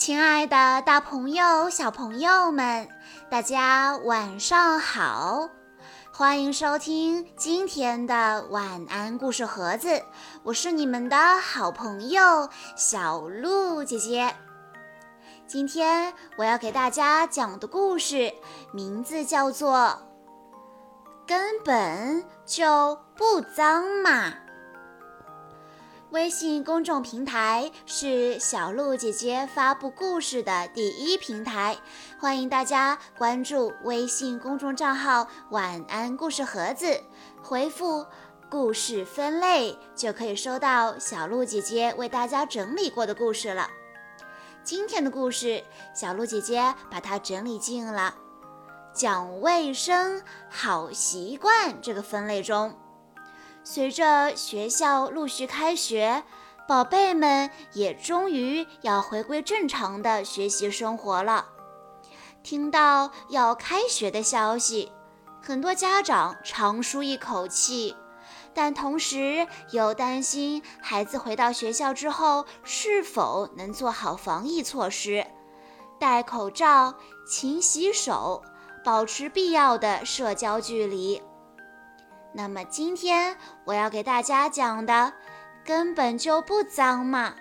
亲爱的，大朋友、小朋友们，大家晚上好！欢迎收听今天的晚安故事盒子，我是你们的好朋友小鹿姐姐。今天我要给大家讲的故事名字叫做《根本就不脏嘛》。微信公众平台是小鹿姐姐发布故事的第一平台，欢迎大家关注微信公众账号“晚安故事盒子”，回复“故事分类”就可以收到小鹿姐姐为大家整理过的故事了。今天的故事，小鹿姐姐把它整理进了“讲卫生好习惯”这个分类中。随着学校陆续开学，宝贝们也终于要回归正常的学习生活了。听到要开学的消息，很多家长长舒一口气，但同时又担心孩子回到学校之后是否能做好防疫措施，戴口罩、勤洗手，保持必要的社交距离。那么今天我要给大家讲的根本就不脏嘛，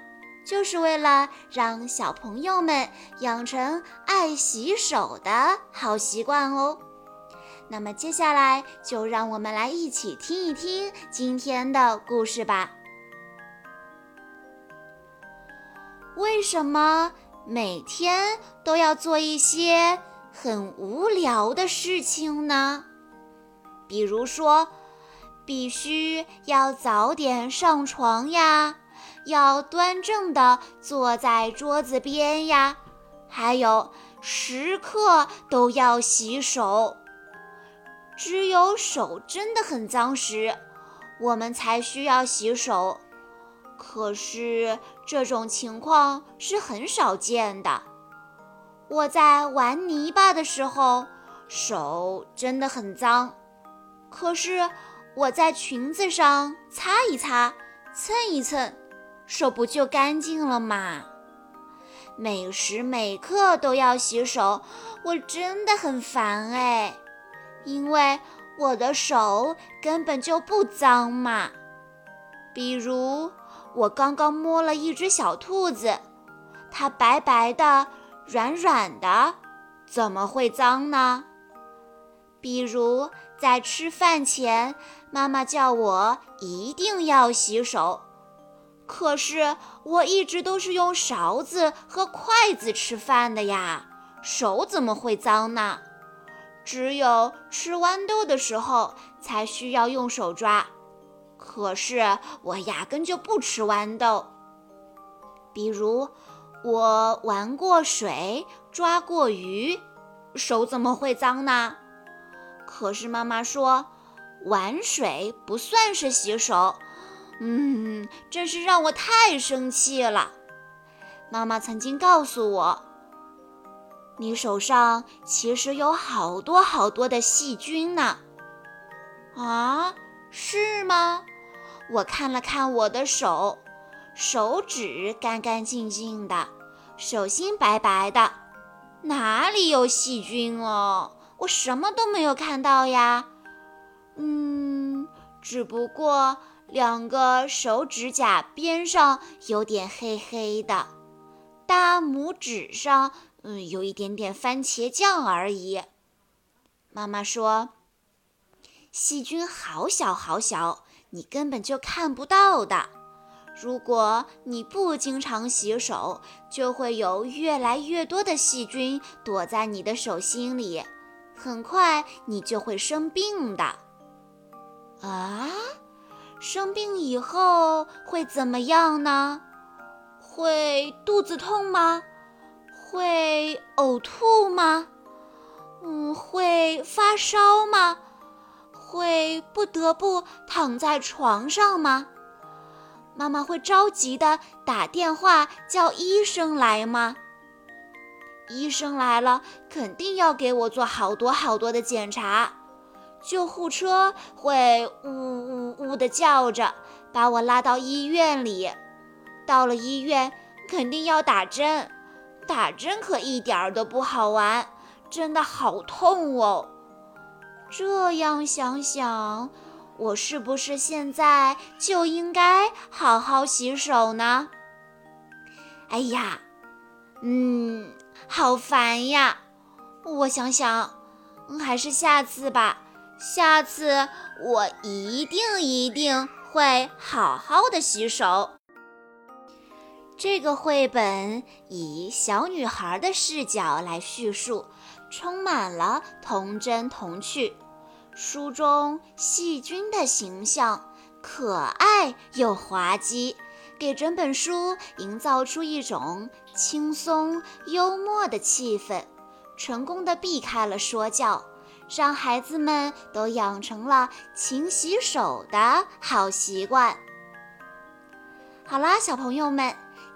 就是为了让小朋友们养成爱洗手的好习惯哦。那么接下来就让我们来一起听一听今天的故事吧。为什么每天都要做一些很无聊的事情呢？比如说。必须要早点上床呀，要端正的坐在桌子边呀，还有时刻都要洗手。只有手真的很脏时，我们才需要洗手。可是这种情况是很少见的。我在玩泥巴的时候，手真的很脏，可是。我在裙子上擦一擦，蹭一蹭，手不就干净了吗？每时每刻都要洗手，我真的很烦哎，因为我的手根本就不脏嘛。比如，我刚刚摸了一只小兔子，它白白的、软软的，怎么会脏呢？比如，在吃饭前，妈妈叫我一定要洗手，可是我一直都是用勺子和筷子吃饭的呀，手怎么会脏呢？只有吃豌豆的时候才需要用手抓，可是我压根就不吃豌豆。比如，我玩过水，抓过鱼，手怎么会脏呢？可是妈妈说，玩水不算是洗手，嗯，真是让我太生气了。妈妈曾经告诉我，你手上其实有好多好多的细菌呢。啊，是吗？我看了看我的手，手指干干净净的，手心白白的，哪里有细菌哦？我什么都没有看到呀，嗯，只不过两个手指甲边上有点黑黑的，大拇指上嗯有一点点番茄酱而已。妈妈说，细菌好小好小，你根本就看不到的。如果你不经常洗手，就会有越来越多的细菌躲在你的手心里。很快你就会生病的，啊，生病以后会怎么样呢？会肚子痛吗？会呕吐吗？嗯，会发烧吗？会不得不躺在床上吗？妈妈会着急的打电话叫医生来吗？医生来了，肯定要给我做好多好多的检查。救护车会呜呜呜地叫着，把我拉到医院里。到了医院，肯定要打针，打针可一点儿都不好玩，真的好痛哦。这样想想，我是不是现在就应该好好洗手呢？哎呀，嗯，好烦呀！我想想，还是下次吧。下次我一定一定会好好的洗手。这个绘本以小女孩的视角来叙述，充满了童真童趣。书中细菌的形象可爱又滑稽，给整本书营造出一种轻松幽默的气氛，成功的避开了说教。让孩子们都养成了勤洗手的好习惯。好啦，小朋友们，